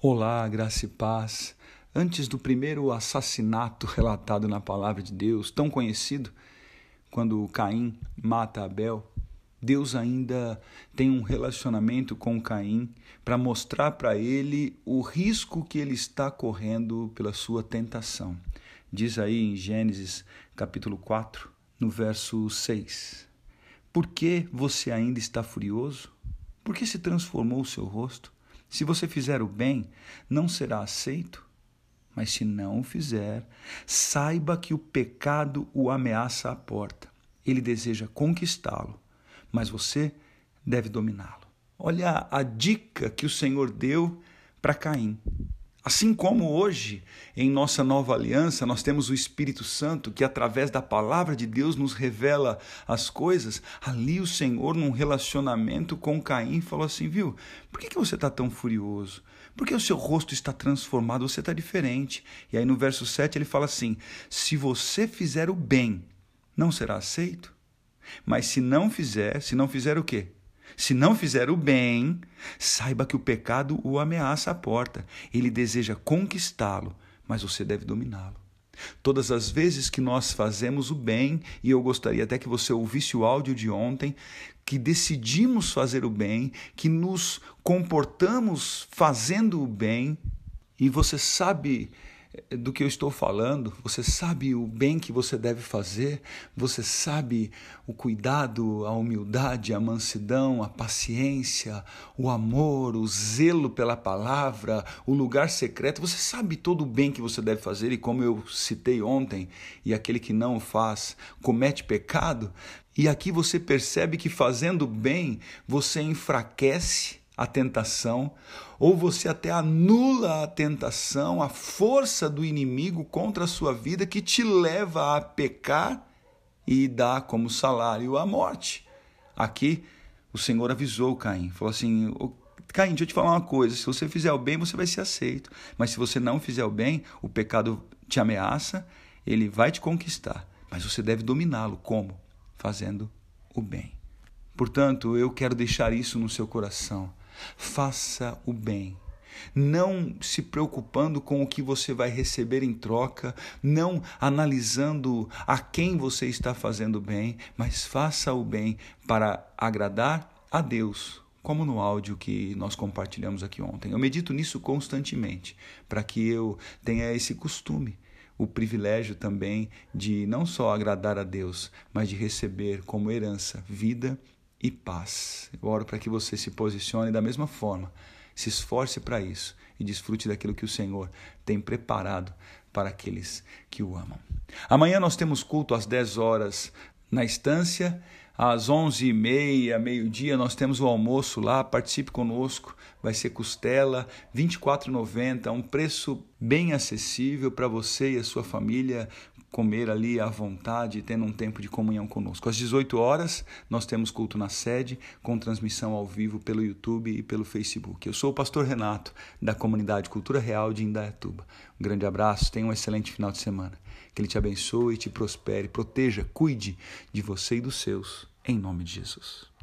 Olá, graça e paz. Antes do primeiro assassinato relatado na palavra de Deus, tão conhecido, quando Caim mata Abel, Deus ainda tem um relacionamento com Caim para mostrar para ele o risco que ele está correndo pela sua tentação. Diz aí em Gênesis capítulo 4, no verso 6: Por que você ainda está furioso? Por que se transformou o seu rosto? Se você fizer o bem, não será aceito. Mas se não o fizer, saiba que o pecado o ameaça à porta. Ele deseja conquistá-lo, mas você deve dominá-lo. Olha a dica que o Senhor deu para Caim. Assim como hoje, em nossa nova aliança, nós temos o Espírito Santo que, através da palavra de Deus, nos revela as coisas, ali o Senhor, num relacionamento com Caim, falou assim: Viu, por que, que você está tão furioso? Porque o seu rosto está transformado, você está diferente. E aí no verso 7 ele fala assim: Se você fizer o bem, não será aceito. Mas se não fizer, se não fizer o quê? Se não fizer o bem, saiba que o pecado o ameaça à porta. Ele deseja conquistá-lo, mas você deve dominá-lo. Todas as vezes que nós fazemos o bem, e eu gostaria até que você ouvisse o áudio de ontem, que decidimos fazer o bem, que nos comportamos fazendo o bem, e você sabe do que eu estou falando, você sabe o bem que você deve fazer, você sabe o cuidado, a humildade, a mansidão, a paciência, o amor, o zelo pela palavra, o lugar secreto, você sabe todo o bem que você deve fazer e como eu citei ontem, e aquele que não faz comete pecado, e aqui você percebe que fazendo bem você enfraquece a tentação, ou você até anula a tentação, a força do inimigo contra a sua vida que te leva a pecar e dá como salário a morte. Aqui o Senhor avisou Caim, falou assim: Caim, deixa eu te falar uma coisa: se você fizer o bem, você vai ser aceito, mas se você não fizer o bem, o pecado te ameaça, ele vai te conquistar, mas você deve dominá-lo. Como? Fazendo o bem. Portanto, eu quero deixar isso no seu coração. Faça o bem. Não se preocupando com o que você vai receber em troca, não analisando a quem você está fazendo bem, mas faça o bem para agradar a Deus, como no áudio que nós compartilhamos aqui ontem. Eu medito nisso constantemente, para que eu tenha esse costume, o privilégio também de não só agradar a Deus, mas de receber como herança vida e paz. Eu oro para que você se posicione da mesma forma, se esforce para isso e desfrute daquilo que o Senhor tem preparado para aqueles que o amam. Amanhã nós temos culto às 10 horas na estância. Às 11h30, meio-dia, nós temos o almoço lá. Participe conosco. Vai ser costela, R$ 24,90. Um preço bem acessível para você e a sua família comer ali à vontade, tendo um tempo de comunhão conosco. Às 18 horas, nós temos culto na sede, com transmissão ao vivo pelo YouTube e pelo Facebook. Eu sou o pastor Renato, da comunidade Cultura Real de Indaiatuba. Um grande abraço, tenha um excelente final de semana. Que Ele te abençoe, te prospere, proteja, cuide de você e dos seus, em nome de Jesus.